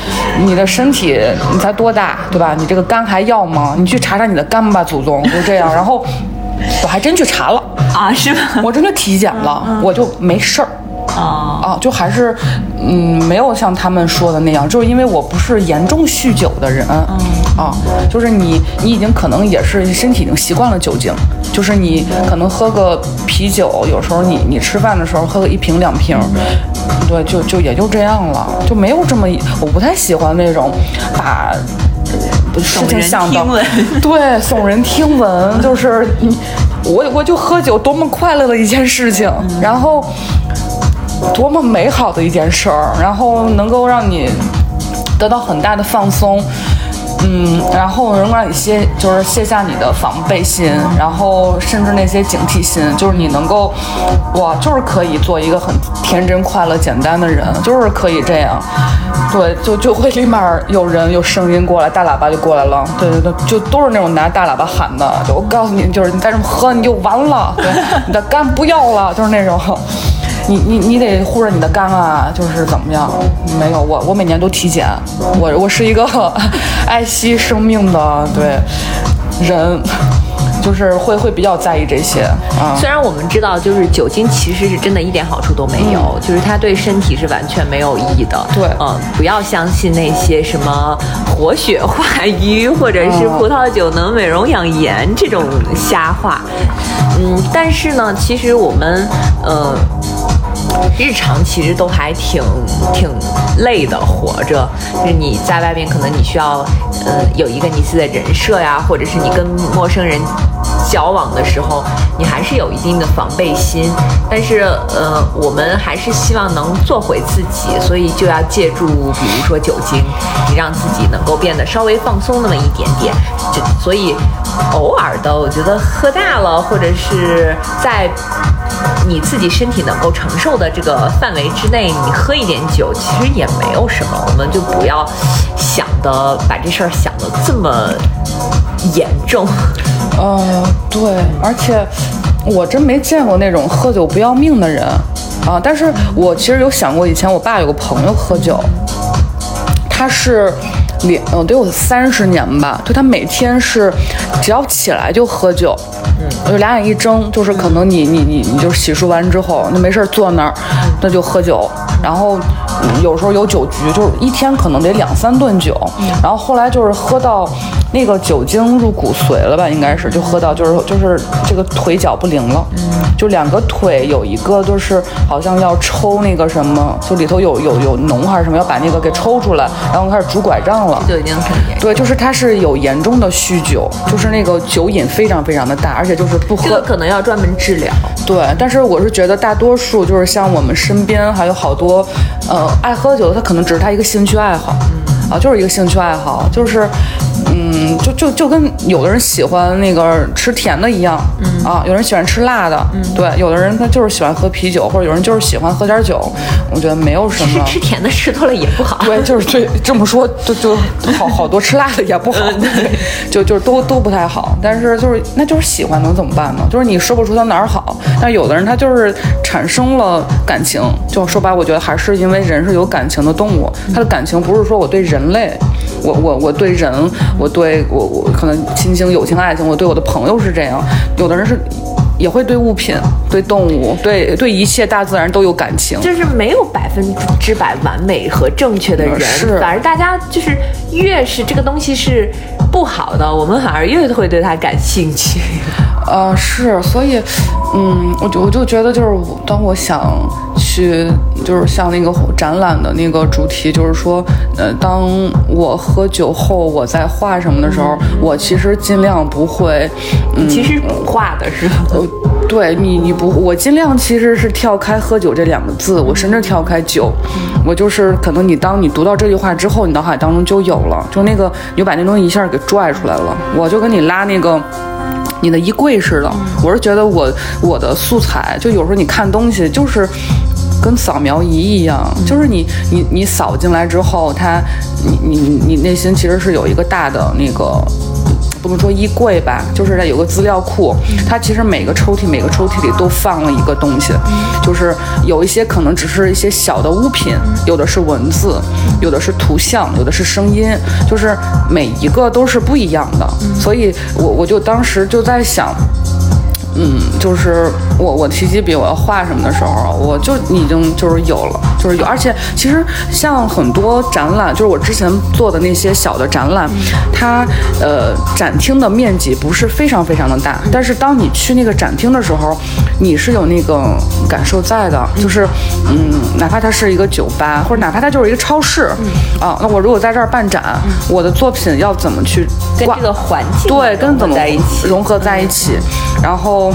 你的身体，你才多大，对吧？你这个肝还要吗？你去查查你的肝吧，祖宗，就这样。然后我还真去查了，啊，是吗？我真的体检了，我就没事儿。啊，啊，就还是，嗯，没有像他们说的那样，就是因为我不是严重酗酒的人，啊，就是你，你已经可能也是身体已经习惯了酒精，就是你可能喝个啤酒，有时候你你吃饭的时候喝个一瓶两瓶，对，就就也就这样了，就没有这么，我不太喜欢那种把。呃事情想的对，耸人听闻，就是你，我我就喝酒，多么快乐的一件事情，然后多么美好的一件事儿，然后能够让你得到很大的放松。嗯，然后能够让你卸，就是卸下你的防备心，然后甚至那些警惕心，就是你能够，哇，就是可以做一个很天真、快乐、简单的人，就是可以这样。对，就就会立马有人有声音过来，大喇叭就过来了。对对对，就都是那种拿大喇叭喊的。就 我告诉你，就是你再这么喝，你就完了，对，你的肝不要了，就是那种。你你你得护着你的肝啊，就是怎么样？没有我我每年都体检，我我是一个 爱惜生命的对人，就是会会比较在意这些啊。虽然我们知道，就是酒精其实是真的一点好处都没有，就是它对身体是完全没有意义的。对嗯，不要相信那些什么活血化瘀或者是葡萄酒能美容养颜这种瞎话。嗯，但是呢，其实我们呃。日常其实都还挺挺累的，活着。就是你在外面，可能你需要，呃，有一个你自己的人设呀，或者是你跟陌生人交往的时候，你还是有一定的防备心。但是，呃，我们还是希望能做回自己，所以就要借助，比如说酒精，你让自己能够变得稍微放松那么一点点。就所以，偶尔的，我觉得喝大了，或者是在。你自己身体能够承受的这个范围之内，你喝一点酒其实也没有什么，我们就不要想的把这事儿想的这么严重。呃，对，而且我真没见过那种喝酒不要命的人啊。但是我其实有想过，以前我爸有个朋友喝酒，他是两呃得有三十年吧，就他每天是只要起来就喝酒，嗯，就两眼一睁，就是可能你你你你就洗漱完之后，那没事儿坐那儿，那就喝酒，然后嗯有时候有酒局，就是一天可能得两三顿酒，然后后来就是喝到那个酒精入骨髓了吧，应该是就喝到就是就是这个腿脚不灵了，就两个腿有一个就是好像要抽那个什么，就里头有有有脓还是什么，要把那个给抽出来，然后开始拄拐杖了。就已经很严。对，就是他是有严重的酗酒，就是那个酒瘾非常非常的大，而且就是不这个喝。可能要专门治疗。对，但是我是觉得大多数就是像我们身边还有好多，呃，爱喝酒，他可能只是他一个兴趣爱好，啊，就是一个兴趣爱好，就是，嗯，就就就跟有的人喜欢那个吃甜的一样，嗯啊，有人喜欢吃辣的，嗯对，有的人他就是喜欢喝啤酒，或者有人就是喜欢喝点酒，我觉得没有什么。吃 吃甜的吃多了也不好。对，就是对这么说，就就好好多吃辣的也不好，对，就就都都不太好。但是就是那就是喜欢能怎么办呢？就是你说不出他哪儿好，但有的人他就是产生了感情，就说白，我觉得还是因为人是有感情的动物，他的感情不是说我对人类，我我我对人，我对我我可能亲情、友情、爱情，我对我的朋友是这样，有的人是。也会对物品、对动物、对对一切大自然都有感情。就是没有百分之百完美和正确的人，是反而大家就是越是这个东西是不好的，我们反而越会对它感兴趣。呃，是，所以，嗯，我就我就觉得，就是当我想去，就是像那个展览的那个主题，就是说，呃，当我喝酒后我在画什么的时候，我其实尽量不会，嗯，其实不画的是吧？呃，对你，你不，我尽量其实是跳开喝酒这两个字，我甚至跳开酒，我就是可能你当你读到这句话之后，你脑海当中就有了，就那个你就把那东西一下给拽出来了，我就跟你拉那个。你的衣柜似的，我是觉得我我的素材，就有时候你看东西就是跟扫描仪一样，就是你你你扫进来之后，它你你你你内心其实是有一个大的那个不能说衣柜吧，就是它有个资料库，它其实每个抽屉每个抽屉里都放了一个东西，就是有一些可能只是一些小的物品，有的是文字，有的是图像，有的是声音，就是每一个都是不一样的，所以我我就当时就在想。嗯，就是我我提起笔我要画什么的时候，我就已经就是有了，就是有，而且其实像很多展览，就是我之前做的那些小的展览，它呃展厅的面积不是非常非常的大，但是当你去那个展厅的时候，你是有那个感受在的，就是嗯，哪怕它是一个酒吧，或者哪怕它就是一个超市，啊，那我如果在这儿办展，我的作品要怎么去挂跟这个环境对，跟怎么在一起，融合在一起，然后。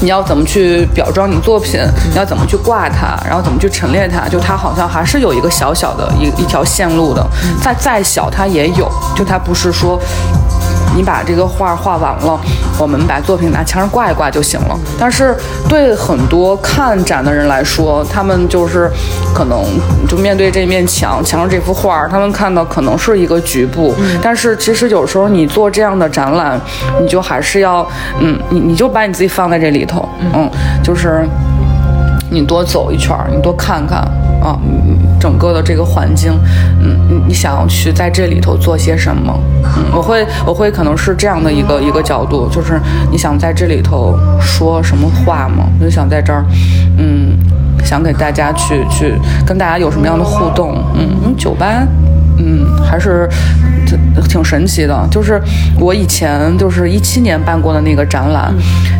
你要怎么去表装你作品？你要怎么去挂它？然后怎么去陈列它？就它好像还是有一个小小的一一条线路的，再再小它也有，就它不是说。你把这个画画完了，我们把作品拿墙上挂一挂就行了。但是对很多看展的人来说，他们就是可能就面对这面墙，墙上这幅画，他们看到可能是一个局部。但是其实有时候你做这样的展览，你就还是要，嗯，你你就把你自己放在这里头，嗯，就是你多走一圈，你多看看啊，整个的这个环境，嗯，你你想要去在这里头做些什么？嗯，我会我会可能是这样的一个一个角度，就是你想在这里头说什么话吗？就想在这儿，嗯，想给大家去去跟大家有什么样的互动？嗯，酒吧。嗯，还是挺挺神奇的。就是我以前就是一七年办过的那个展览，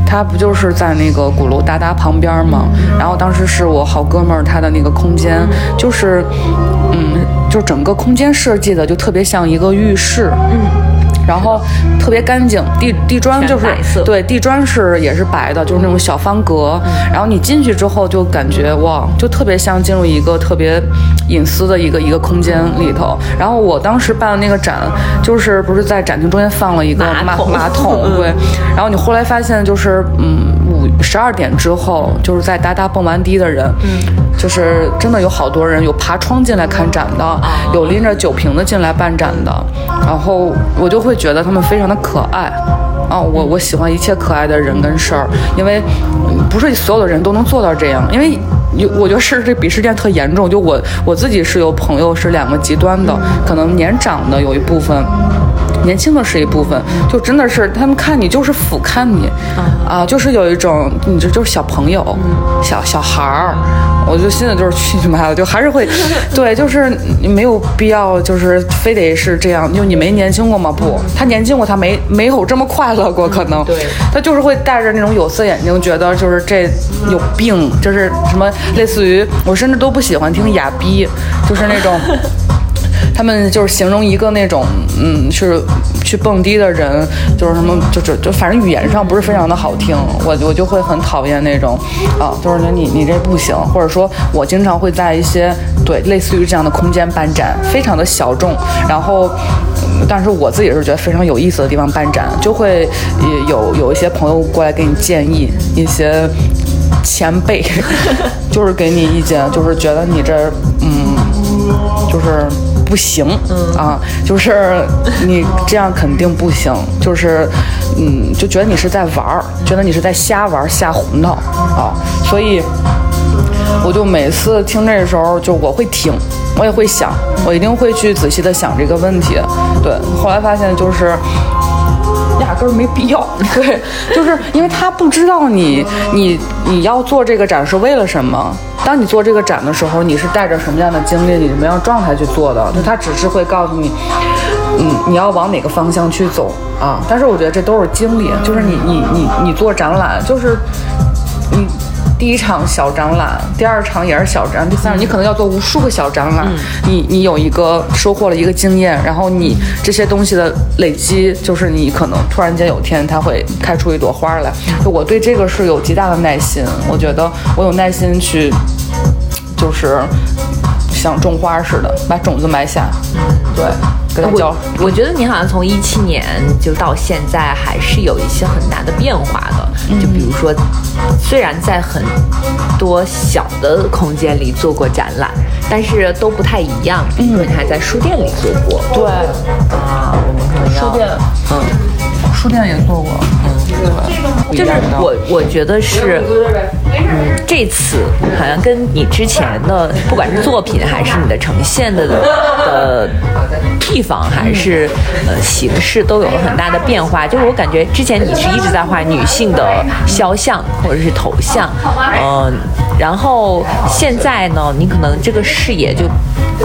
它不就是在那个鼓楼达达旁边吗？然后当时是我好哥们儿他的那个空间，就是嗯，就整个空间设计的就特别像一个浴室。嗯。然后特别干净，地地砖就是对地砖是也是白的，就是那种小方格。然后你进去之后就感觉哇，就特别像进入一个特别隐私的一个一个空间里头。然后我当时办的那个展，就是不是在展厅中间放了一个马马桶，对。然后你后来发现就是嗯五十二点之后，就是在哒哒蹦完迪的人，嗯，就是真的有好多人，有爬窗进来看展的，有拎着酒瓶子进来办展的。然后我就会。觉得他们非常的可爱，啊，我我喜欢一切可爱的人跟事儿，因为不是所有的人都能做到这样，因为有我觉得是这鄙视链特严重，就我我自己是有朋友是两个极端的，可能年长的有一部分，年轻的是一部分，就真的是他们看你就是俯瞰你，啊，就是有一种你这就是小朋友，小小孩儿。我就心里就是去你妈的，就还是会，对，就是你没有必要，就是非得是这样。就你没年轻过吗？不，他年轻过，他没没有这么快乐过，可能。对。他就是会带着那种有色眼镜，觉得就是这有病，就是什么类似于我甚至都不喜欢听哑逼，就是那种。他们就是形容一个那种，嗯，是去蹦迪的人，就是什么，就就就反正语言上不是非常的好听，我我就会很讨厌那种，啊，就是说你你这不行，或者说我经常会在一些对类似于这样的空间办展，非常的小众，然后，但是我自己是觉得非常有意思的地方办展，就会有有一些朋友过来给你建议，一些前辈就是给你意见，就是觉得你这，嗯，就是。不行，啊，就是你这样肯定不行，就是，嗯，就觉得你是在玩儿，觉得你是在瞎玩瞎胡闹啊，所以我就每次听这个时候，就我会听，我也会想，我一定会去仔细的想这个问题。对，后来发现就是压根儿没必要，对，就是因为他不知道你你你要做这个展是为了什么。当你做这个展的时候，你是带着什么样的经历、你什么样状态去做的？就他只是会告诉你，嗯，你要往哪个方向去走啊。但是我觉得这都是经历，就是你你你你做展览，就是第一场小展览，第二场也是小展，第三场你可能要做无数个小展览。你你有一个收获了一个经验，然后你这些东西的累积，就是你可能突然间有天它会开出一朵花来。就我对这个是有极大的耐心，我觉得我有耐心去。就是像种花似的，把种子埋下。嗯对，给它浇。我觉得你好像从一七年就到现在，还是有一些很大的变化的。就比如说，虽然在很多小的空间里做过展览，但是都不太一样。比如说，你还在书店里做过。对。啊，我们可能要书店。嗯。书店也做过，嗯，就是我我觉得是，嗯，这次好像跟你之前的不管是作品还是你的呈现的的地方，还是呃形式，都有了很大的变化。就是我感觉之前你是一直在画女性的肖像或者是头像，嗯、然后现在呢，你可能这个视野就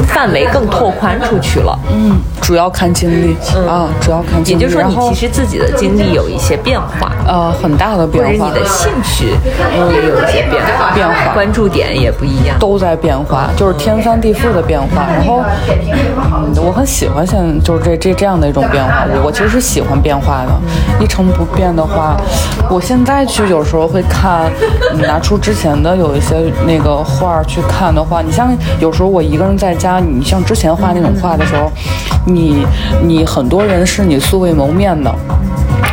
范围更拓宽出去了。嗯，主要看经历、啊，主要看经历，也就是说，你其实自己的经历有一些变化。呃很大的或者变化，你的兴趣也有一些变化，变化关注点也不一样。都在变化，就是天翻地覆的变化。然后，嗯，我很喜欢现在就是这这这样的一种变化。我我其实是喜欢变化的，一成不变的话，我现在去有时候会看，嗯拿出之前的有一些那个画去看的话，你像有时候我一个人在家，你像之前画那种画的时候，你你很多人是你素未谋面的。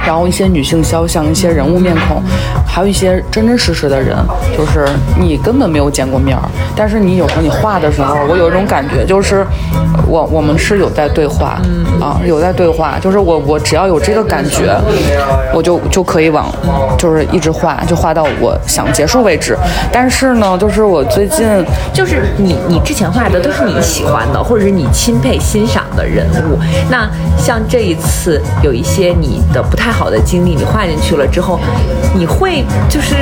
然后一些女性肖像，一些人物面孔，还有一些真真实实的人，就是你根本没有见过面儿，但是你有时候你画的时候，我有一种感觉，就是我我们是有在对话，啊，有在对话，就是我我只要有这个感觉，我就就可以往就是一直画，就画到我想结束为止。但是呢，就是我最近就是你，你之前画的都是你喜欢的，或者是你钦佩、欣赏的人物。那像这一次有一些你的不太好的经历，你画进去了之后，你会就是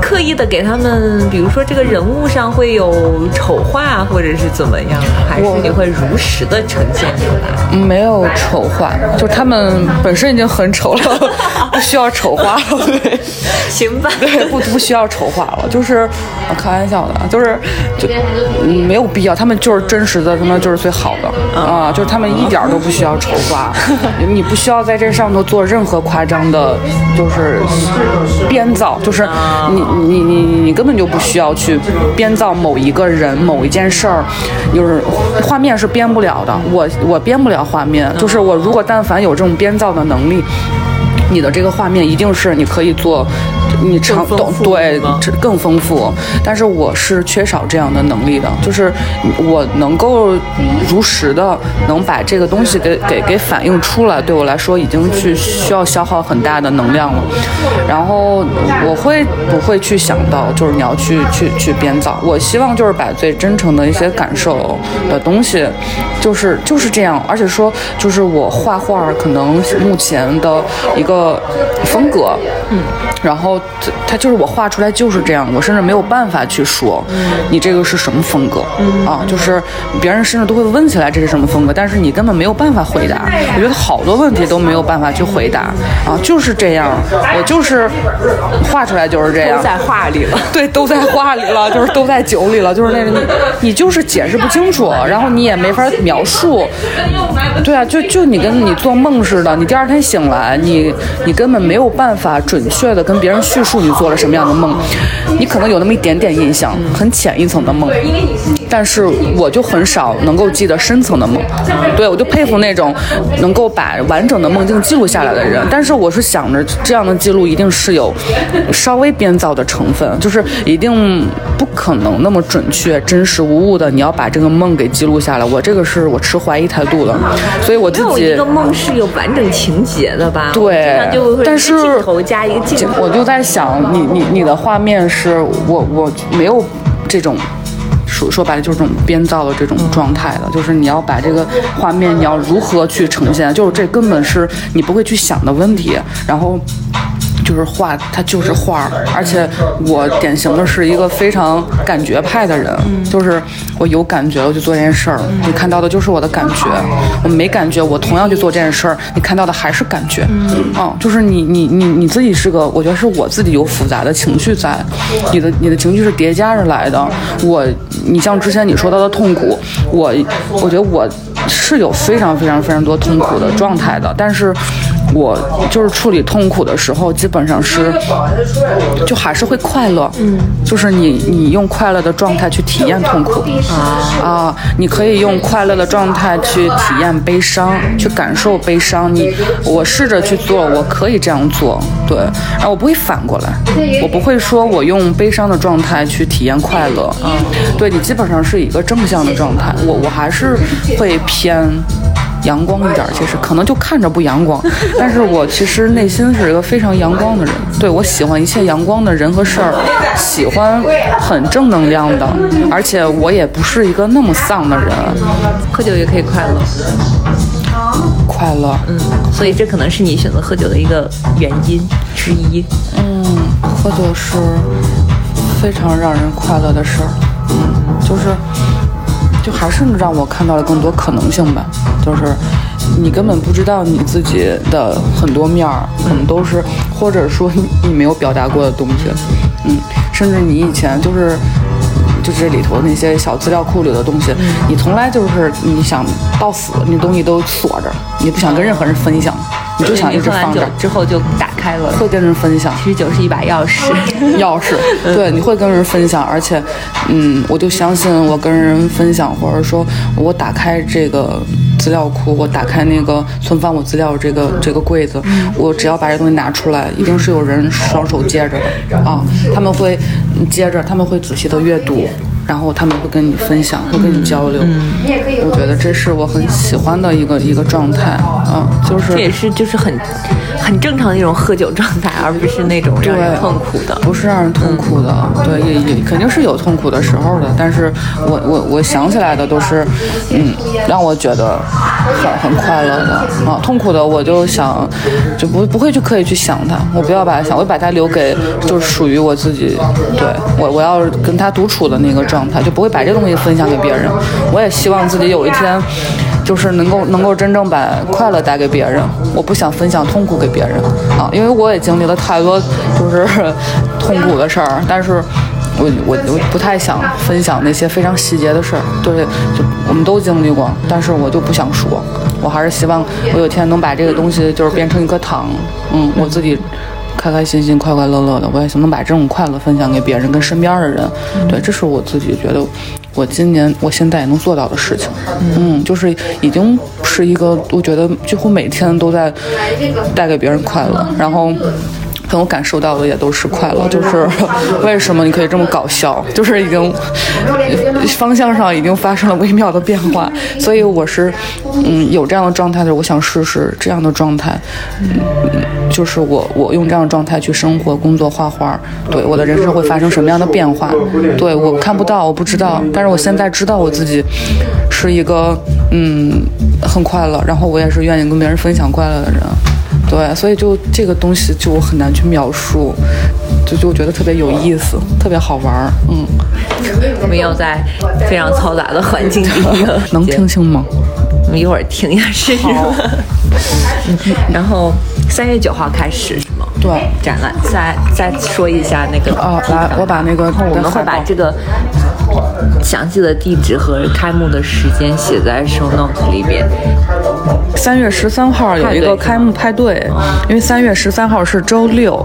刻意的给他们，比如说这个人物上会有丑化，或者是怎么样，还是你会如实的呈现出来？没有丑化，就他们本身已经很丑了，不需要丑化了。对。行吧，对，不不需要丑化了，就是我开玩笑的，就是就嗯没有必要，他们就是真实的，他们就是最好的啊，就是他们一点儿都不需要筹划，你不需要在这上头做任何夸张的，就是编造，就是你你你你根本就不需要去编造某一个人、某一件事儿，就是画面是编不了的，我我编不了画面，就是我如果但凡有这种编造的能力。你的这个画面一定是你可以做，你长懂对这更丰富，但是我是缺少这样的能力的，就是我能够如实的能把这个东西给给给反映出来，对我来说已经去需要消耗很大的能量了。然后我会不会去想到，就是你要去去去编造？我希望就是把最真诚的一些感受的东西，就是就是这样，而且说就是我画画可能目前的一个风格，嗯，然后它它就是我画出来就是这样，我甚至没有办法去说，你这个是什么风格，啊，就是别人甚至都会问起来这是什么风格，但是你根本没有办法回答。我觉得好多问题都没有办法去回答，啊，就是这样，我就是画出来就是这样都，在画里了。对，都在画里了，就是都在酒里了，就是那个你你就是解释不清楚，然后你也没法描述。对啊，就就你跟你做梦似的，你第二天醒来，你你根本没有办法准确的跟别人叙述你做了什么样的梦，你可能有那么一点点印象，很浅一层的梦。但是我就很少能够记得深层的梦，对我就佩服那种能够把完整的梦境记录下来的人。但是我是想着这样的记录一定是有稍微编造的成分，就是一定不可能那么准确、真实无误的。你要把这个梦给记录下来，我这个是我持怀疑态度的，所以我自己没有一个梦是有完整情节的吧？对就但是镜头加一个镜头。我就在想，你你你的画面是我我没有这种。说说白了就是这种编造的这种状态的，就是你要把这个画面你要如何去呈现，就是这根本是你不会去想的问题。然后就是画，它就是画儿，而且我典型的是一个非常感觉派的人，就是我有感觉我就做这件事儿，你看到的就是我的感觉；我没感觉，我同样去做这件事儿，你看到的还是感觉。嗯，就是你你你你自己是个，我觉得是我自己有复杂的情绪在，你的你的情绪是叠加着来的。我，你像之前你说到的痛苦，我我觉得我是有非常非常非常多痛苦的状态的，但是。我就是处理痛苦的时候，基本上是，就还是会快乐，嗯，就是你你用快乐的状态去体验痛苦，啊你可以用快乐的状态去体验悲伤，去感受悲伤。你我试着去做，我可以这样做，对，然后我不会反过来，我不会说我用悲伤的状态去体验快乐，啊，对你基本上是一个正向的状态，我我还是会偏。阳光一点儿。其实可能就看着不阳光，但是我其实内心是一个非常阳光的人。对我喜欢一切阳光的人和事儿，喜欢很正能量的，而且我也不是一个那么丧的人。喝酒也可以快乐，快乐，嗯，所以这可能是你选择喝酒的一个原因之一。嗯，喝酒是非常让人快乐的事儿。嗯，就是，就还是让我看到了更多可能性吧。就是你根本不知道你自己的很多面儿，可能都是或者说你没有表达过的东西。嗯，甚至你以前就是。就这里头那些小资料库里的东西，你从来就是你想到死，你东西都锁着，你不想跟任何人分享，你就想一直放着。之后就打开了，会跟人分享。其实酒是一把钥匙，钥匙。对，你会跟人分享，而且，嗯，我就相信我跟人分享，或者说我打开这个资料库，我打开那个存放我资料这个这个柜子，我只要把这东西拿出来，一定是有人双手接着的啊，他们会接着，他们会仔细的阅读。然后他们会跟你分享，会跟你交流。嗯，我觉得这是我很喜欢的一个一个状态。嗯，就是这也是就是很很正常的一种喝酒状态，而不是那种让人痛苦的。不是让人痛苦的，对，也也肯定是有痛苦的时候的。但是我我我想起来的都是，嗯，让我觉得很很快乐的啊。痛苦的我就想就不不会去刻意去想它，我不要把它想，我把它留给就是属于我自己。对我我要跟他独处的那个状。状态就不会把这东西分享给别人。我也希望自己有一天，就是能够能够真正把快乐带给别人。我不想分享痛苦给别人啊，因为我也经历了太多就是 痛苦的事儿。但是，我我我不太想分享那些非常细节的事儿。对，就我们都经历过，但是我就不想说。我还是希望我有一天能把这个东西就是变成一颗糖，嗯，我自己。开开心心、快快乐乐的，我也想能把这种快乐分享给别人，跟身边的人。对，这是我自己觉得，我今年、我现在也能做到的事情。嗯，就是已经是一个，我觉得几乎每天都在带给别人快乐，然后。很有感受到的也都是快乐，就是为什么你可以这么搞笑，就是已经方向上已经发生了微妙的变化，所以我是嗯有这样的状态的，我想试试这样的状态，嗯，就是我我用这样的状态去生活、工作、画画，对我的人生会发生什么样的变化？对我看不到，我不知道，但是我现在知道我自己是一个嗯很快乐，然后我也是愿意跟别人分享快乐的人。对，所以就这个东西就很难去描述，就就觉得特别有意思，特别好玩儿。嗯，我们要在非常嘈杂的环境。里，能听清吗？我们一会儿听一下试试。然后三月九号开始是吗？对，展览。再再说一下那个哦，来，我把那个我们会把这个。详细的地址和开幕的时间写在 show note 里边。三月十三号有一个开幕派对，因为三月十三号是周六。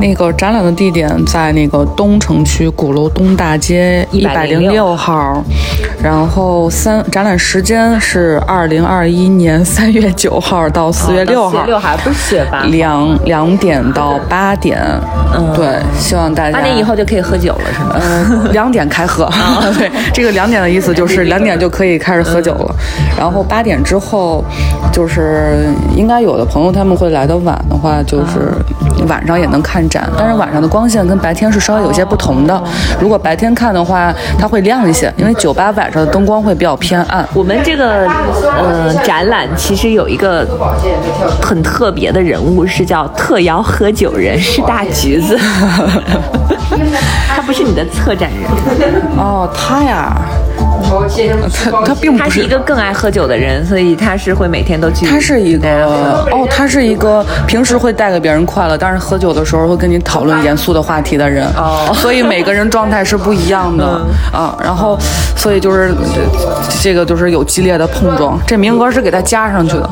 那个展览的地点在那个东城区鼓楼东大街一百零六号。然后三展览时间是二零二一年三月九号到四月六号。六号不是四月八。两两点到八点。嗯，对，希望大家。八点以后就可以喝酒了，是吗？嗯，两点开喝。对，这个两点的意思就是两点就可以开始喝酒了，然后八点之后，就是应该有的朋友他们会来的晚的话，就是晚上也能看展，但是晚上的光线跟白天是稍微有些不同的。如果白天看的话，它会亮一些，因为酒吧晚上的灯光会比较偏暗。我们这个呃展览其实有一个很特别的人物，是叫特邀喝酒人，是大橘子。他不是你的策展人哦，他呀，他他并不是，他是一个更爱喝酒的人，所以他是会每天都去。他是一个哦，他是一个平时会带给别人快乐，但是喝酒的时候会跟你讨论严肃的话题的人哦。所以每个人状态是不一样的啊。然后，所以就是这个就是有激烈的碰撞。这名额是给他加上去的，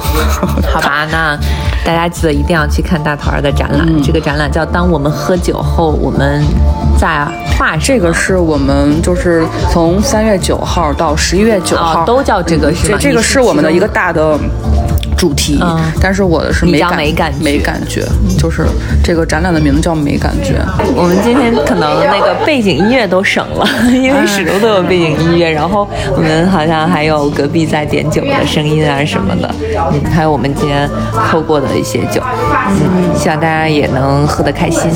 好吧？那大家记得一定要去看大头儿的展览。这个展览叫《当我们喝酒后，我们》。在画这个是我们就是从三月九号到十一月九号都叫这个是这这个是我们的一个大的。主题，嗯但是我的是没感没感觉没感觉，就是这个展览的名字叫没感觉。我们今天可能那个背景音乐都省了，因为始终都有背景音乐，然后我们好像还有隔壁在点酒的声音啊什么的，嗯，还有我们今天喝过的一些酒，嗯，希望大家也能喝得开心。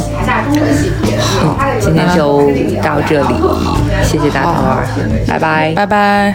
好，今天就到这里，谢谢大头儿，拜拜。拜拜。